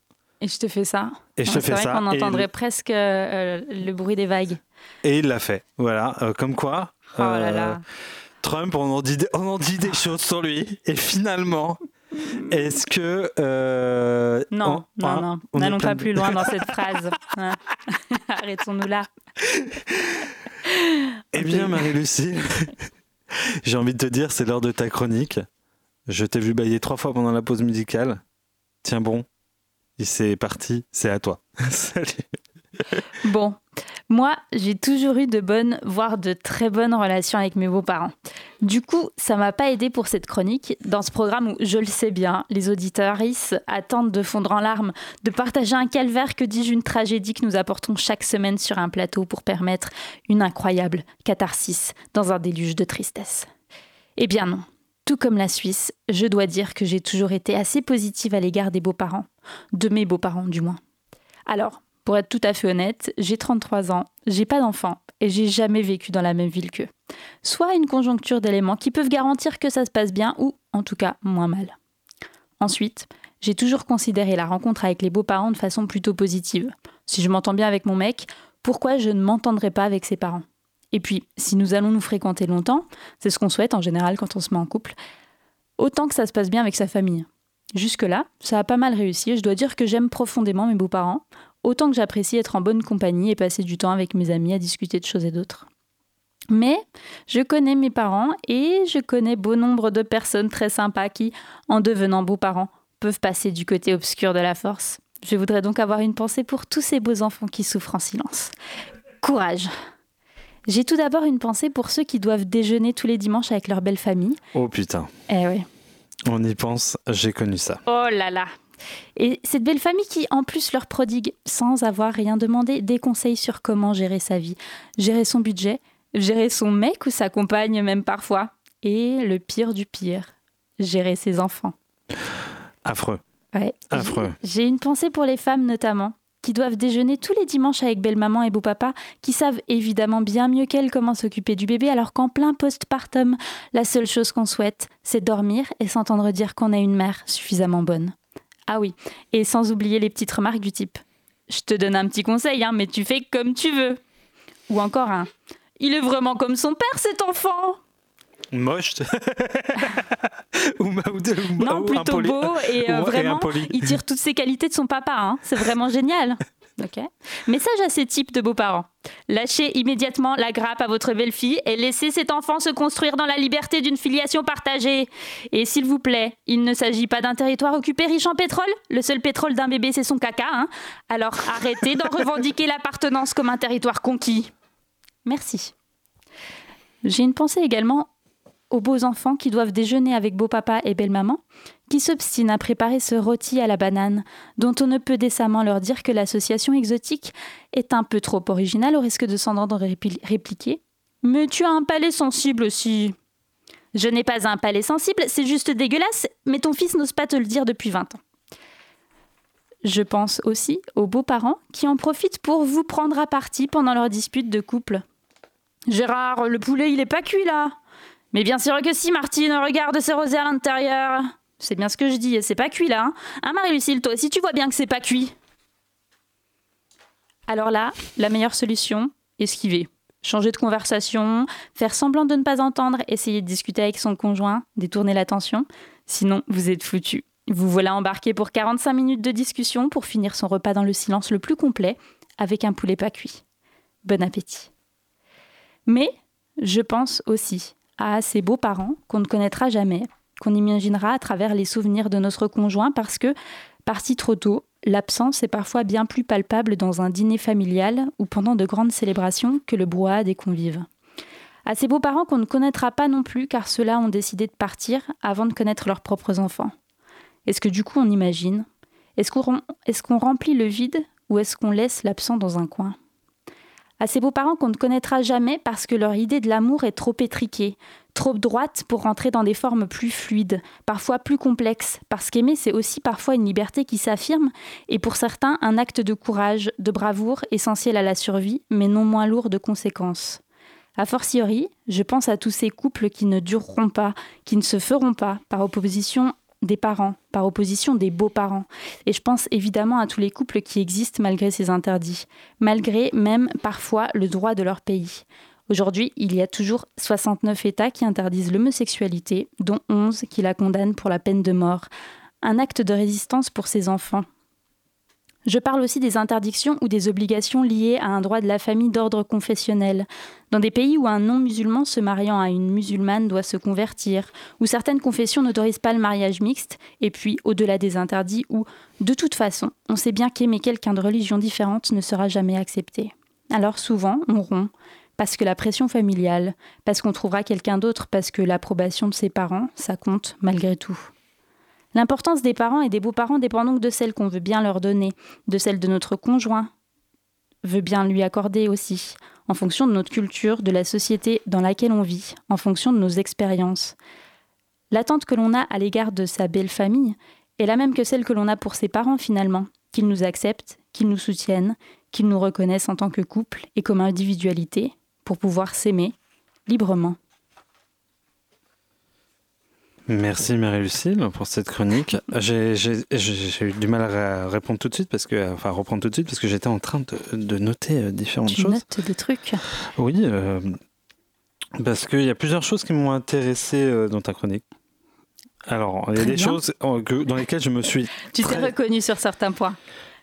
Et je te fais ça. Et je te fais vrai ça, et- entendrait presque euh, le bruit des vagues. Et il l'a fait. Voilà, Euh, comme quoi. Oh là euh, là. Trump, on en, dit, des- on en dit des choses sur lui. Et finalement, est-ce que. euh, Non, on- non, hein, non. N'allons pas de- plus loin dans cette phrase. Hein. Arrêtons-nous là. Eh bien, Marie-Lucie, j'ai envie de te dire, c'est l'heure de ta chronique. Je t'ai vu bailler trois fois pendant la pause musicale. Tiens bon, et c'est parti, c'est à toi. Salut. Bon, moi, j'ai toujours eu de bonnes, voire de très bonnes relations avec mes beaux-parents. Du coup, ça m'a pas aidé pour cette chronique, dans ce programme où, je le sais bien, les auditeurs attendent de fondre en larmes, de partager un calvaire, que dis-je, une tragédie que nous apportons chaque semaine sur un plateau pour permettre une incroyable catharsis dans un déluge de tristesse. Eh bien non. Tout comme la Suisse, je dois dire que j'ai toujours été assez positive à l'égard des beaux-parents, de mes beaux-parents du moins. Alors, pour être tout à fait honnête, j'ai 33 ans, j'ai pas d'enfant et j'ai jamais vécu dans la même ville qu'eux. Soit une conjoncture d'éléments qui peuvent garantir que ça se passe bien ou, en tout cas, moins mal. Ensuite, j'ai toujours considéré la rencontre avec les beaux-parents de façon plutôt positive. Si je m'entends bien avec mon mec, pourquoi je ne m'entendrais pas avec ses parents? Et puis, si nous allons nous fréquenter longtemps, c'est ce qu'on souhaite en général quand on se met en couple, autant que ça se passe bien avec sa famille. Jusque-là, ça a pas mal réussi et je dois dire que j'aime profondément mes beaux-parents, autant que j'apprécie être en bonne compagnie et passer du temps avec mes amis à discuter de choses et d'autres. Mais je connais mes parents et je connais bon nombre de personnes très sympas qui, en devenant beaux-parents, peuvent passer du côté obscur de la force. Je voudrais donc avoir une pensée pour tous ces beaux enfants qui souffrent en silence. Courage J'ai tout d'abord une pensée pour ceux qui doivent déjeuner tous les dimanches avec leur belle famille. Oh putain, Eh oui. on y pense, j'ai connu ça. Oh là là Et cette belle famille qui, en plus, leur prodigue, sans avoir rien demandé, des conseils sur comment gérer sa vie, gérer son budget, gérer son mec ou sa compagne même parfois, et le pire du pire, gérer ses enfants. Affreux. Ouais. Affreux. J'ai une pensée pour les femmes notamment, qui doivent déjeuner tous les dimanches avec belle-maman et beau-papa, qui savent évidemment bien mieux qu'elles comment s'occuper du bébé, alors qu'en plein postpartum, la seule chose qu'on souhaite, c'est dormir et s'entendre dire qu'on a une mère suffisamment bonne. Ah oui, et sans oublier les petites remarques du type Je te donne un petit conseil, hein, mais tu fais comme tu veux. Ou encore un Il est vraiment comme son père, cet enfant Moche. ou, ma- ou de- ou- Non, plutôt beau et euh, vraiment, il tire toutes ses qualités de son papa. hein. C'est vraiment génial. Ok. Message à ces types de beaux-parents. Lâchez immédiatement la grappe à votre belle-fille et laissez cet enfant se construire dans la liberté d'une filiation partagée. Et s'il vous plaît, il ne s'agit pas d'un territoire occupé riche en pétrole. Le seul pétrole d'un bébé, c'est son caca. hein. Alors arrêtez d'en revendiquer l'appartenance comme un territoire conquis. Merci. J'ai une pensée également aux beaux enfants qui doivent déjeuner avec beau-papa et belle-maman, qui s'obstinent à préparer ce rôti à la banane, dont on ne peut décemment leur dire que l'association exotique est un peu trop originale au risque de s'entendre répli- répliquer. Mais tu as un palais sensible aussi. Je n'ai pas un palais sensible, c'est juste dégueulasse, mais ton fils n'ose pas te le dire depuis 20 ans. Je pense aussi aux beaux-parents qui en profitent pour vous prendre à partie pendant leur dispute de couple. Gérard, le poulet, il est pas cuit là. Mais bien sûr que si, Martine, regarde ces rosés à l'intérieur. C'est bien ce que je dis, c'est pas cuit là. Hein, Hein, Marie-Lucille, toi aussi tu vois bien que c'est pas cuit. Alors là, la meilleure solution, esquiver. Changer de conversation, faire semblant de ne pas entendre, essayer de discuter avec son conjoint, détourner l'attention. Sinon, vous êtes foutu. Vous voilà embarqué pour 45 minutes de discussion pour finir son repas dans le silence le plus complet avec un poulet pas cuit. Bon appétit. Mais je pense aussi à ces beaux parents qu'on ne connaîtra jamais, qu'on imaginera à travers les souvenirs de notre conjoint parce que, parti trop tôt, l'absence est parfois bien plus palpable dans un dîner familial ou pendant de grandes célébrations que le brouhaha des convives. À ces beaux-parents qu'on ne connaîtra pas non plus car ceux-là ont décidé de partir avant de connaître leurs propres enfants. Est-ce que du coup on imagine? Est-ce qu'on remplit le vide ou est-ce qu'on laisse l'absent dans un coin? À ces beaux-parents qu'on ne connaîtra jamais parce que leur idée de l'amour est trop étriquée, trop droite pour rentrer dans des formes plus fluides, parfois plus complexes, parce qu'aimer c'est aussi parfois une liberté qui s'affirme, et pour certains un acte de courage, de bravoure essentiel à la survie, mais non moins lourd de conséquences. A fortiori, je pense à tous ces couples qui ne dureront pas, qui ne se feront pas, par opposition des parents, par opposition des beaux-parents. Et je pense évidemment à tous les couples qui existent malgré ces interdits, malgré même parfois le droit de leur pays. Aujourd'hui, il y a toujours 69 États qui interdisent l'homosexualité, dont 11 qui la condamnent pour la peine de mort. Un acte de résistance pour ces enfants, je parle aussi des interdictions ou des obligations liées à un droit de la famille d'ordre confessionnel. Dans des pays où un non-musulman se mariant à une musulmane doit se convertir, où certaines confessions n'autorisent pas le mariage mixte, et puis au-delà des interdits où, de toute façon, on sait bien qu'aimer quelqu'un de religion différente ne sera jamais accepté. Alors souvent, on rompt, parce que la pression familiale, parce qu'on trouvera quelqu'un d'autre, parce que l'approbation de ses parents, ça compte malgré tout. L'importance des parents et des beaux-parents dépend donc de celle qu'on veut bien leur donner, de celle de notre conjoint veut bien lui accorder aussi, en fonction de notre culture, de la société dans laquelle on vit, en fonction de nos expériences. L'attente que l'on a à l'égard de sa belle famille est la même que celle que l'on a pour ses parents finalement, qu'ils nous acceptent, qu'ils nous soutiennent, qu'ils nous reconnaissent en tant que couple et comme individualité, pour pouvoir s'aimer librement. Merci Marie-Lucille pour cette chronique. J'ai eu du mal à répondre tout de suite parce que, enfin, reprendre tout de suite parce que j'étais en train de, de, noter euh, différentes tu choses. notes des trucs. Oui, euh, parce qu'il y a plusieurs choses qui m'ont intéressé euh, dans ta chronique. Alors, il y a des bien. choses dans lesquelles je me suis. Tu t'es reconnu sur certains points.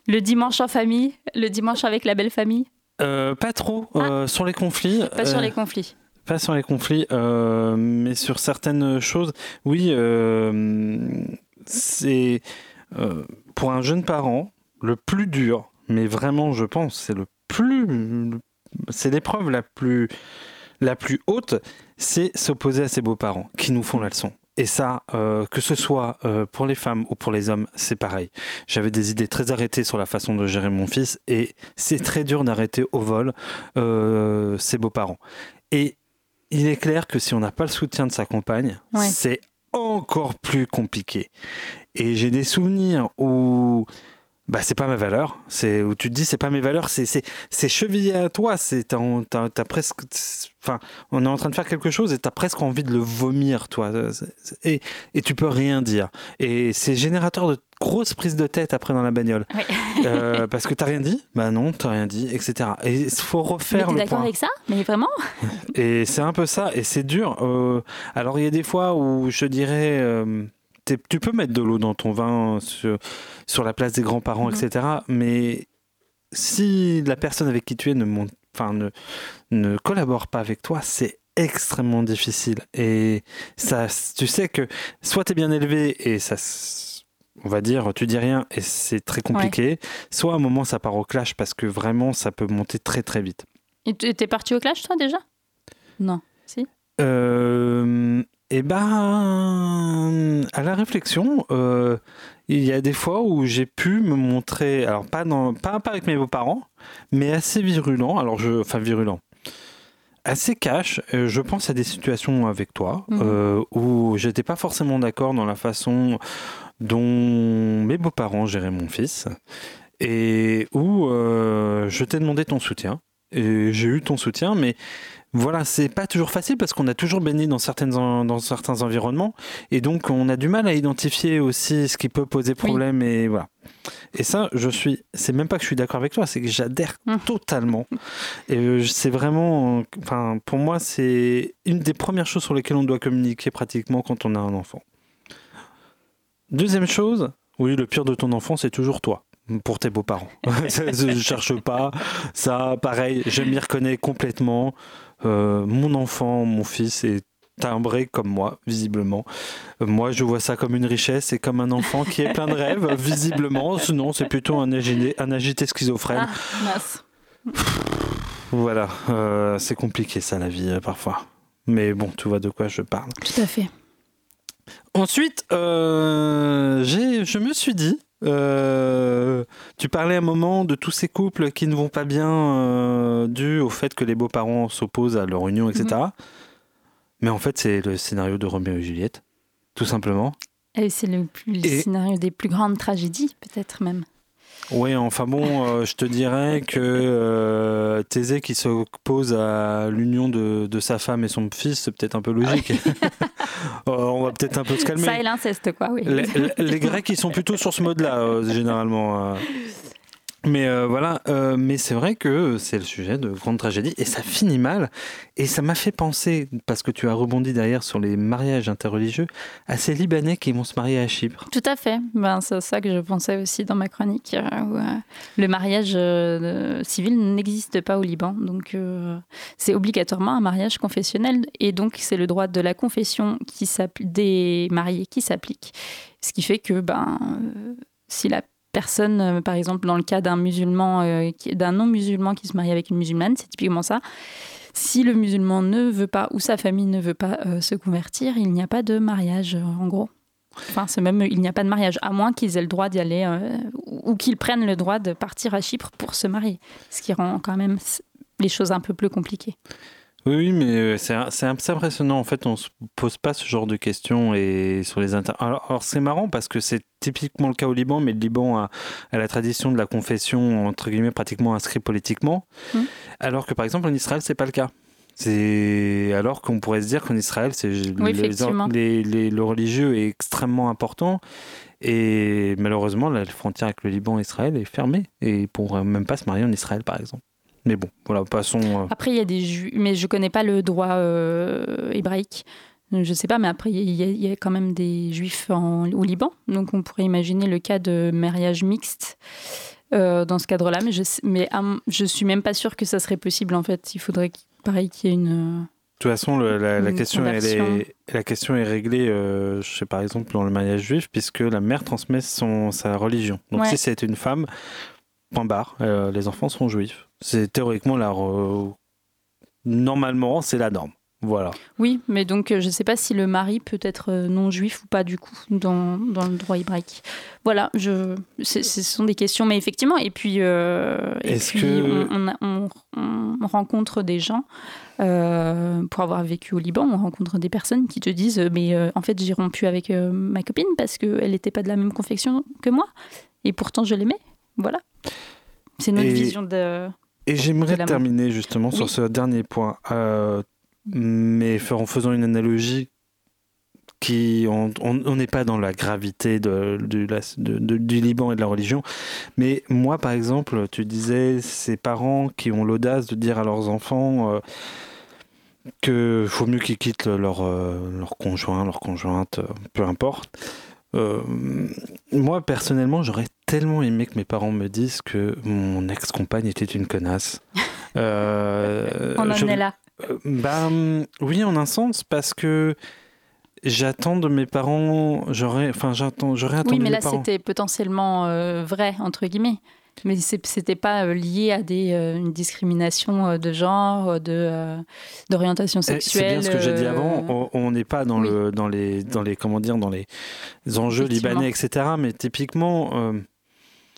Le dimanche en famille, le dimanche avec la belle famille, Euh, pas trop euh, sur les conflits. pas sur les conflits. Pas sur les conflits, euh, mais sur certaines choses, oui, euh, c'est euh, pour un jeune parent le plus dur, mais vraiment, je pense, c'est le plus, c'est l'épreuve la plus, la plus haute, c'est s'opposer à ses beaux-parents qui nous font la leçon. Et ça, que ce soit pour les femmes ou pour les hommes, c'est pareil. J'avais des idées très arrêtées sur la façon de gérer mon fils et c'est très dur d'arrêter au vol ses beaux-parents. Et il est clair que si on n'a pas le soutien de sa compagne, Ouais. c'est encore plus compliqué. Et j'ai des souvenirs où bah c'est pas ma valeur, c'est où tu te dis c'est pas mes valeurs, c'est c'est c'est chevillé à toi, c'est t'as presque enfin on est en train de faire quelque chose et t'as presque envie de le vomir toi et et tu peux rien dire et c'est générateur de grosses prises de tête après dans la bagnole Euh, parce que t'as rien dit? Bah non t'as rien dit etc et il faut Mais refaire t'es le d'accord avec ça? Mais vraiment? Et c'est un peu ça, et c'est dur. Euh, alors il y a des fois où je dirais, euh, tu peux mettre de l'eau dans ton vin sur, sur la place des grands-parents, Mhm. etc. Mais si la personne avec qui tu es ne, monte, enfin, ne, ne collabore pas avec toi, c'est extrêmement difficile. Et ça, tu sais que soit tu es bien élevé et ça, on va dire, tu dis rien et c'est très compliqué, soit à un moment ça part au clash parce que vraiment ça peut monter très très vite. Et tu- T'es parti au clash, toi, déjà? Non. Si? Euh, eh ben, à la réflexion, euh, il y a des fois où j'ai pu me montrer, alors pas, dans, pas, pas avec mes beaux-parents, mais assez virulent, alors je, enfin virulent, assez cash. Euh, je pense à des situations avec toi Mhm. euh, où j'étais pas forcément d'accord dans la façon dont mes beaux-parents géraient mon fils et où euh, je t'ai demandé ton soutien. Et j'ai eu ton soutien, mais voilà, c'est pas toujours facile parce qu'on a toujours baigné dans, certaines, dans certains environnements et donc on a du mal à identifier aussi ce qui peut poser problème et voilà. Et ça, je suis, c'est même pas que je suis d'accord avec toi, c'est que j'adhère totalement. Et c'est vraiment, enfin, pour moi, c'est une des premières choses sur lesquelles on doit communiquer pratiquement quand on a un enfant. Deuxième chose, oui, le pire de ton enfant, c'est toujours toi. Pour tes beaux-parents. Je cherche pas. Ça, pareil, je m'y reconnais complètement. Euh, mon enfant, mon fils est timbré comme moi, visiblement. Euh, Moi, je vois ça comme une richesse et comme un enfant qui est plein de rêves, visiblement. Sinon, c'est plutôt un agité, un agité schizophrène. Ah, mince. Voilà, euh, c'est compliqué ça, la vie, parfois. Mais bon, tu vois de quoi je parle. Tout à fait. Ensuite, euh, je me suis dit, euh, tu parlais un moment de tous ces couples qui ne vont pas bien euh, dû au fait que les beaux-parents s'opposent à leur union, etc. Mais en fait, c'est le scénario de Roméo et Juliette, tout simplement. Et c'est le, plus, le Et- scénario des plus grandes tragédies, peut-être même. Oui, enfin bon, euh, je te dirais que euh, Thésée qui s'oppose à l'union de, de sa femme et son fils, c'est peut-être un peu logique. Euh, on va peut-être un peu se calmer. Ça et l'inceste, quoi, oui. Les, les Grecs, ils sont plutôt sur ce mode-là, généralement. Mais euh, voilà, euh, mais c'est vrai que c'est le sujet de grande tragédie et ça finit mal. Et ça m'a fait penser, parce que tu as rebondi derrière sur les mariages interreligieux, à ces Libanais qui vont se marier à Chypre. Tout à fait. Ben, c'est ça que je pensais aussi dans ma chronique. euh, le mariage civil n'existe pas au Liban. Donc, c'est obligatoirement un mariage confessionnel. Et donc, c'est le droit de la confession des mariés qui s'applique. Ce qui fait que ben, si la personne, euh, par exemple, dans le cas d'un musulman, euh, d'un non-musulman qui se marie avec une musulmane, c'est typiquement ça. Si le musulman ne veut pas ou sa famille ne veut pas euh, se convertir, il n'y a pas de mariage, en gros. Enfin, c'est même, il n'y a pas de mariage, à moins qu'ils aient le droit d'y aller ou qu'ils prennent le droit de partir à Chypre pour se marier. Ce qui rend quand même les choses un peu plus compliquées. Oui, mais euh, c'est assez impressionnant. En fait, on se pose pas ce genre de questions et sur les inter. Alors, alors, c'est marrant parce que c'est typiquement le cas au Liban, mais le Liban a, a la tradition de la confession entre guillemets pratiquement inscrite politiquement, Mm. alors que par exemple en Israël c'est pas le cas. C'est alors qu'on pourrait se dire qu'en Israël, c'est Oui, les- effectivement. les- les- le religieux est extrêmement important et malheureusement la frontière avec le Liban et Israël est fermée et ils pourraient même pas se marier en Israël par exemple. Mais bon, voilà, passons. euh, Après, il y a des juifs, mais je connais pas le droit euh, hébraïque. Je sais pas, mais après, il y, a- il y a quand même des juifs en- au Liban. Donc, on pourrait imaginer le cas de mariage mixte euh, dans ce cadre-là. Mais, je, mais je suis même pas sûre que ça serait possible, en fait. Il faudrait, qu'il- pareil, qu'il y ait une. De toute façon, le- la, question, elle est, la question est réglée, euh, je sais par exemple, dans le mariage juif, puisque la mère transmet son, sa religion. Donc Ouais. si c'est une femme, point barre, euh, les enfants seront juifs. C'est théoriquement la... re- Normalement, c'est la norme. Voilà. Oui, mais donc euh, je ne sais pas si le mari peut être euh, non juif ou pas du coup dans, dans le droit hébraïque. Voilà, je, ce sont des questions, mais effectivement, et puis, euh, et Est-ce puis que- on, on a- on- on rencontre des gens, euh, pour avoir vécu au Liban, on rencontre des personnes qui te disent, mais euh, en fait j'ai rompu avec euh, ma copine parce qu'elle n'était pas de la même confection que moi, et pourtant je l'aimais. Voilà. C'est notre Et- vision de... Et j'aimerais terminer justement sur ce dernier point, euh, mais en faisant une analogie qui, on n'est pas dans la gravité de, de la- de- de- du Liban et de la religion, mais moi par exemple, tu disais ces parents qui ont l'audace de dire à leurs enfants euh, que faut mieux qu'ils quittent leur, euh, leur conjoint, leur conjointe, euh, peu importe. Euh, moi, personnellement, j'aurais tellement aimé que mes parents me disent que mon ex-compagne était une connasse. Euh, On en je- est là. euh, bah, hum, oui, en un sens, parce que j'attends de mes parents, j'aurais, enfin, j'attends, j'aurais attendu Oui, mais là, c'était potentiellement euh, vrai, entre guillemets. Mais c'était pas lié à des, euh, une discrimination de genre, de, euh, d'orientation Eh, C'est sexuelle. bien ce que j'ai dit avant. On- n'est pas dans oui. le, dans les, dans les, comment dire, dans les enjeux libanais, etc. Mais typiquement,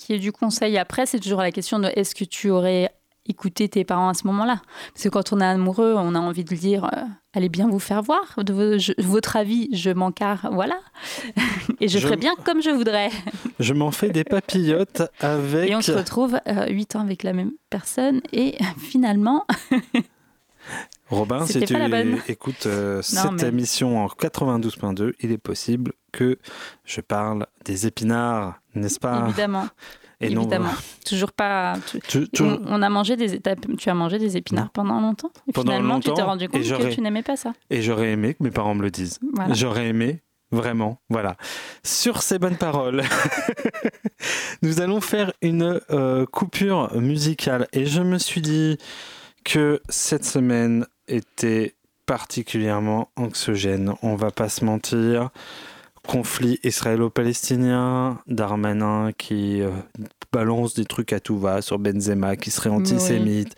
Qui est du conseil après, c'est toujours la question de est-ce que tu aurais écouté tes parents à ce moment-là? Parce que quand on est amoureux, on a envie de dire euh, allez bien vous faire voir, de je- votre avis, je m'en carre, voilà. Et je, Je- ferai bien comme je voudrais. je m'en fais des papillotes avec. Et on se retrouve euh, huit ans avec la même personne et finalement, Robin, si tu écoutes euh, Non, cette mais- émission en 92.2, il est possible que je parle des épinards, n'est-ce pas? Évidemment. Et non, évidemment. Toujours pas. tu- tu- tu- on, on a mangé des. Tu as mangé des épinards pendant longtemps? Et Pendant finalement, tu t'es longtemps, rendu compte que tu n'aimais pas ça. Et j'aurais aimé que mes parents me le disent. Voilà. J'aurais aimé, vraiment. Voilà. Sur ces bonnes paroles, nous allons faire une euh, coupure musicale. Et je me suis dit que cette semaine était particulièrement anxiogène. On va pas se mentir. Conflit israélo-palestinien, Darmanin qui euh, balance des trucs à tout va sur Benzema, qui serait antisémite.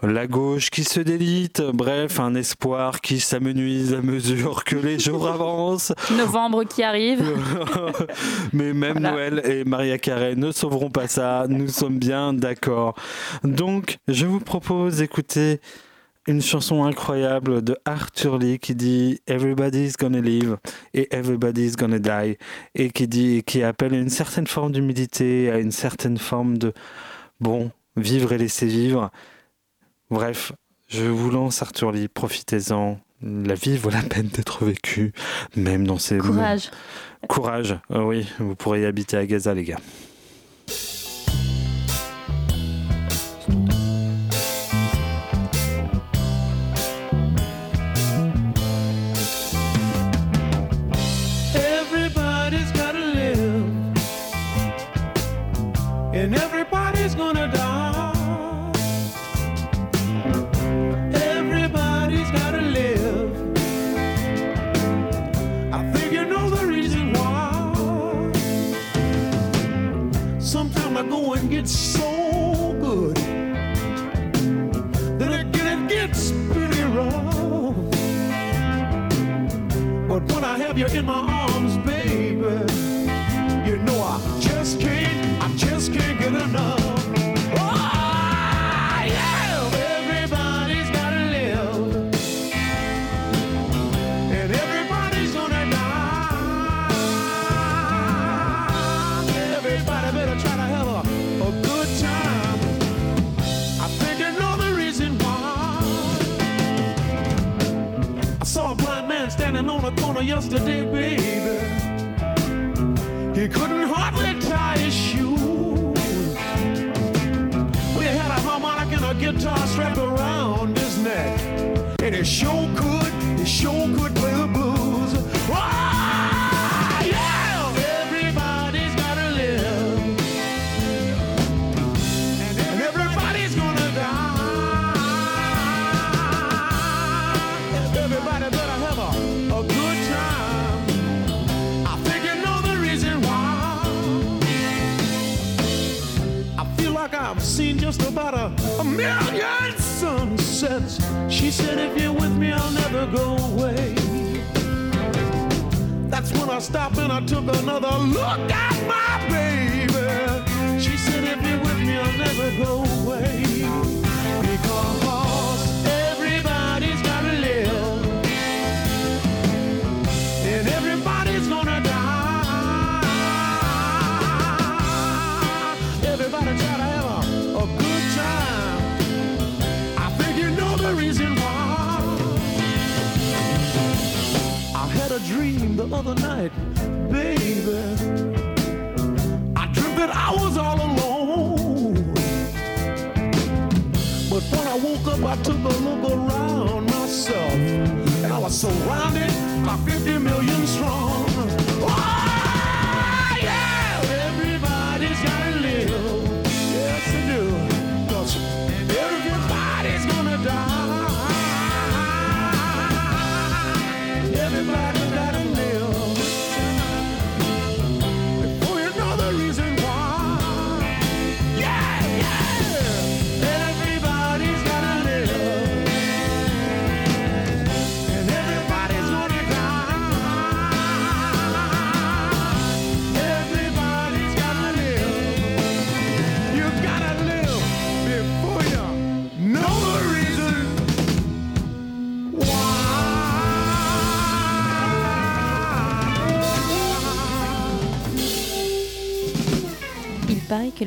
La gauche qui se délite, bref, un espoir qui s'amenuise à mesure que les jours avancent. Novembre qui arrive. Mais même Voilà. Noël et Maria Carey ne sauveront pas ça, nous sommes bien d'accord. Donc, je vous propose d'écouter une chanson incroyable de Arthur Lee qui dit Everybody's gonna live et Everybody's gonna die et qui dit qui appelle à une certaine forme d'humilité, à une certaine forme de bon, vivre et laisser vivre. Bref, je vous lance Arthur Lee, profitez-en. La vie vaut la peine d'être vécue, même dans ces Courage. Courage, Euh, oui, vous pourrez y habiter à Gaza, les gars. Have you in my arms, on yesterday, baby. He couldn't hardly tie his shoes. We had a harmonica and a guitar strapped around his neck. And he sure could, just about a, a million sunsets. She said, if you're with me, I'll never go away. That's when I stopped and I took another look at my baby. She said, if you're with me, I'll never go away. Because dream the other night, baby. I dreamt that I was all alone. But when I woke up, I took a look around myself. And I was surrounded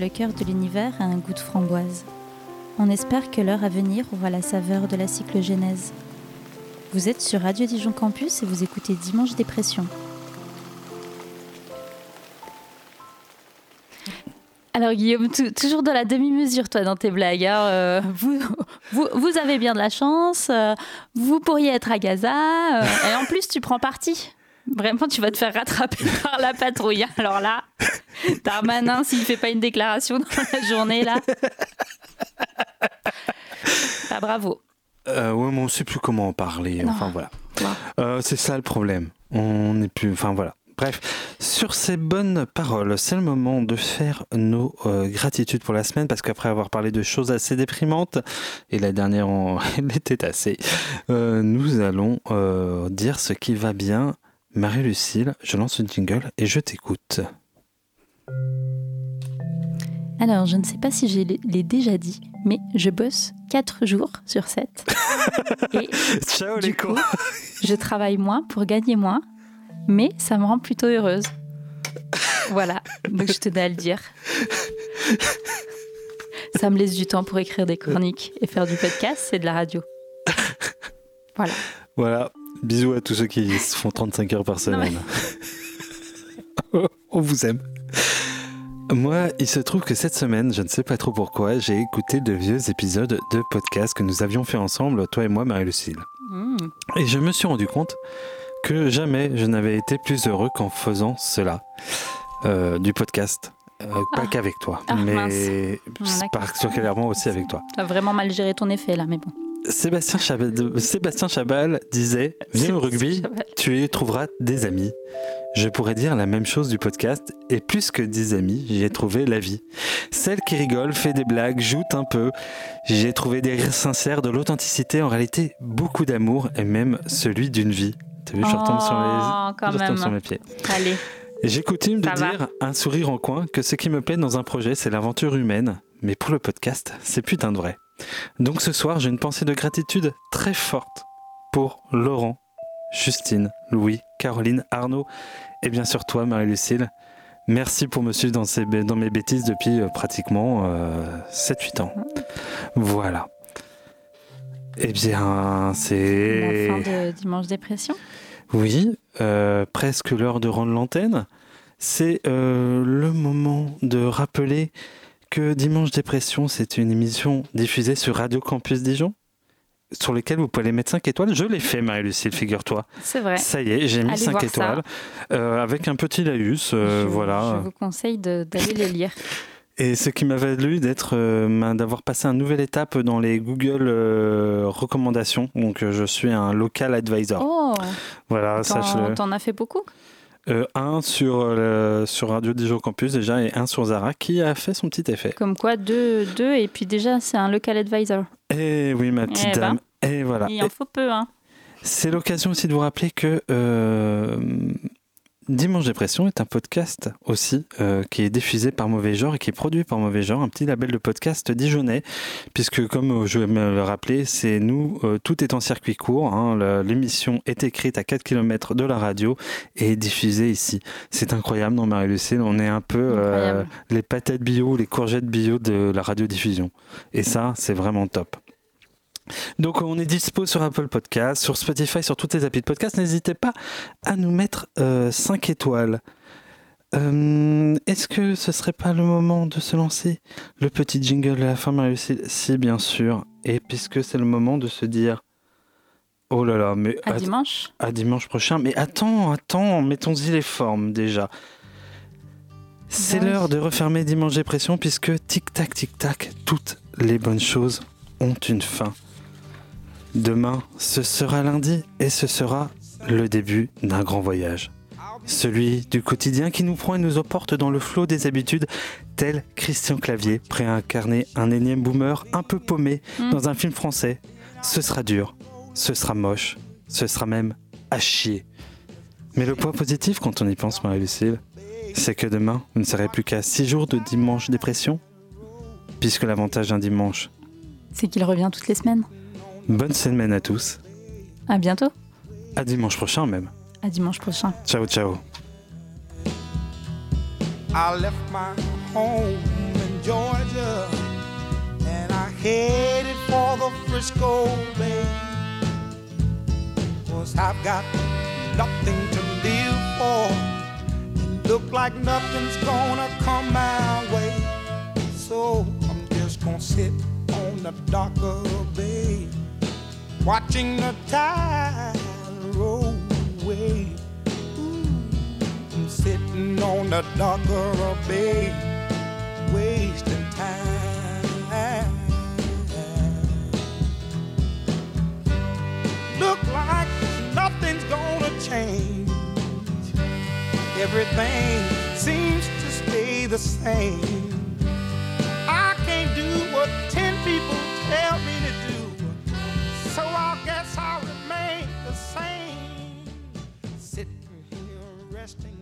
le cœur de l'univers a un goût de framboise. On espère que l'heure à venir aura la saveur de la cyclogénèse. Vous êtes sur Radio Dijon Campus et vous écoutez Dimanche Dépression. Alors Guillaume, tou- toujours dans la demi-mesure toi dans tes blagues. hein, euh, vous avez bien de la chance, euh, vous pourriez être à Gaza, euh, et en plus tu prends parti. Vraiment, tu vas te faire rattraper par la patrouille. Alors là, Darmanin, s'il fait pas une déclaration dans la journée, là. Ah, bravo. Euh, ouais, mais on sait plus comment en parler. Non. Enfin voilà. Euh, c'est ça le problème. On n'est plus. Enfin voilà. Bref, sur ces bonnes paroles, c'est le moment de faire nos euh, gratitudes pour la semaine parce qu'après avoir parlé de choses assez déprimantes, et la dernière en- elle était assez, euh, nous allons euh, dire ce qui va bien. Marie-Lucille, je lance une jingle et je t'écoute. Alors, je ne sais pas si je l'ai déjà dit, mais je bosse 4 jours sur 7. Et Ciao du les coup, je travaille moins pour gagner moins, mais ça me rend plutôt heureuse. Voilà, donc je tenais à le dire. Ça me laisse du temps pour écrire des chroniques et faire du podcast, c'est de la radio. Voilà. Voilà, bisous à tous ceux qui se font 35 heures par Non, mais- semaine. On vous aime. Moi, il se trouve que cette semaine, je ne sais pas trop pourquoi, j'ai écouté de vieux épisodes de podcast que nous avions fait ensemble, toi et moi, Marie-Lucille. Mmh. Et je me suis rendu compte que jamais je n'avais été plus heureux qu'en faisant cela, euh, du podcast. Euh, pas Ah. qu'avec toi, Ah, mais. Ah, particulièrement aussi avec toi. Tu as vraiment mal géré ton effet là, mais bon. Sébastien Chabal, Sébastien Chabal disait Viens au rugby, Chabal. tu y trouveras des amis. Je pourrais dire la même chose du podcast, et plus que des amis, j'y ai trouvé la vie. Celle qui rigole, fait des blagues, joue un peu. J'y ai trouvé des rires sincères, de l'authenticité, en réalité beaucoup d'amour, et même celui d'une vie. T'as vu, je retombe sur les, Oh, quand je retombe même. sur mes pieds. Allez. Et J'ai coutume de Ça va. dire, un sourire en coin, que ce qui me plaît dans un projet, c'est l'aventure humaine. Mais pour le podcast, c'est putain de vrai. Donc ce soir, j'ai une pensée de gratitude très forte pour Laurent, Justine, Louis, Caroline, Arnaud et bien sûr toi, Marie-Lucille. Merci pour me suivre dans, ces, bé- dans mes bêtises depuis euh, pratiquement euh, 7-8 ans. Voilà. Eh bien, La c'est... fin de Dimanche Dépression. Oui, euh, presque l'heure de rendre l'antenne. C'est euh, le moment de rappeler que Dimanche Dépression, c'est une émission diffusée sur Radio Campus Dijon, sur laquelle vous pouvez aller mettre 5 étoiles. Je l'ai fait, Marie-Lucille, figure-toi. C'est vrai. Ça y est, j'ai mis Allez 5 voir ça. étoiles, euh, avec un petit laïus, euh, je, voilà. je vous conseille d'aller les lire. Et ce qui m'a valu d'être, euh, d'avoir passé une nouvelle étape dans les Google euh, recommandations. Donc, je suis un local advisor. Oh, Voilà, sache-le. t'en as fait beaucoup? Euh, un sur, euh, sur Radio Dijon Campus déjà et un sur Zara qui a fait son petit effet. Comme quoi, deux, deux et puis déjà, c'est un local advisor. Et oui, ma petite Eh ben, dame. Et voilà. Il en Et faut peu, hein. C'est l'occasion aussi de vous rappeler que euh, Dimanche Dépression est un podcast aussi euh, qui est diffusé par Mauvais Genre et qui est produit par Mauvais Genre, un petit label de podcast dijonnais, puisque comme je vais me le rappeler, c'est nous, euh, tout est en circuit court, hein, l'émission est écrite à 4 km de la radio et est diffusée ici. C'est incroyable, non Marie-Lucille, on est un peu euh, les patates bio, les courgettes bio de la radiodiffusion. Et ça, c'est vraiment top. Donc on est dispo sur Apple Podcast, sur Spotify, sur toutes les applis de podcast. N'hésitez pas à nous mettre 5 étoiles. Euh, Est-ce que ce serait pas le moment de se lancer le petit jingle de la fin, Marie-Lucille Si, bien sûr. Et puisque c'est le moment de se dire... Oh là là, mais... À dimanche. à dimanche prochain. Mais attends, attends, mettons-y les formes déjà. C'est oui. l'heure de refermer Dimanche Dépression puisque tic-tac, tic-tac, toutes les bonnes choses ont une fin. Demain, ce sera lundi et ce sera le début d'un grand voyage. Celui du quotidien qui nous prend et nous emporte dans le flot des habitudes, tel Christian Clavier, prêt à incarner un énième boomer un peu paumé Mm. dans un film français. Ce sera dur, ce sera moche, ce sera même à chier. Mais le point positif quand on y pense, Marie-Lucille, c'est que demain, vous ne serez plus qu'à 6 jours de dimanche dépression, puisque l'avantage d'un dimanche. C'est qu'il revient toutes les semaines. Bonne semaine à tous, À bientôt. à dimanche prochain même. À dimanche prochain. Ciao, ciao. I left my home in Georgia and I headed for the Frisco Bay. Cause I've got nothing to live for. And look like nothing's gonna come my way. So I'm just gonna sit on the dock of the bay, watching the tide roll away. Ooh, I'm sitting on the dock of a bay, wasting time. Look like nothing's gonna change. Everything seems to stay the same. I can't do what ten guess I'll remain the same. Sitting here resting